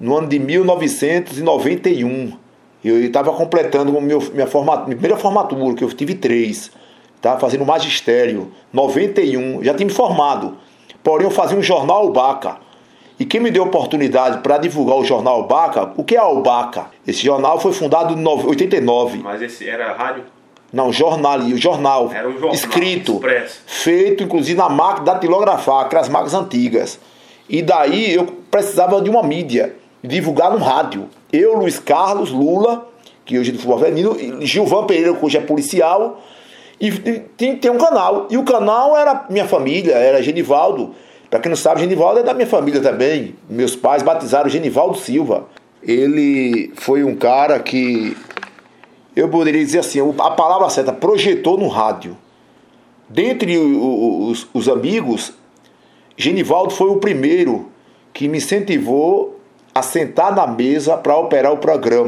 no ano de 1991. Eu estava completando meu, minha, forma, minha primeira formatura, que eu tive três. Estava fazendo magistério, 91, já tinha me formado. Porém, eu fazia um jornal Albaca. E quem me deu oportunidade para divulgar o jornal Albaca, o que é Albaca? Esse jornal foi fundado em 89. Mas esse era rádio? Não, jornal, o jornal. Era um jornal escrito, expresso. feito inclusive na máquina datilografar, aquelas máquinas antigas. E daí eu precisava de uma mídia, divulgar no rádio. Eu, Luiz Carlos, Lula, que hoje é do futebol feminino, Gilvan Pereira, que hoje é policial, e tem, tem um canal. E o canal era minha família, era Genivaldo. Para quem não sabe, Genivaldo é da minha família também. Meus pais batizaram Genivaldo Silva. Ele foi um cara que, eu poderia dizer assim, a palavra certa, projetou no rádio. Dentre os, os amigos, Genivaldo foi o primeiro que me incentivou a sentar na mesa para operar o programa.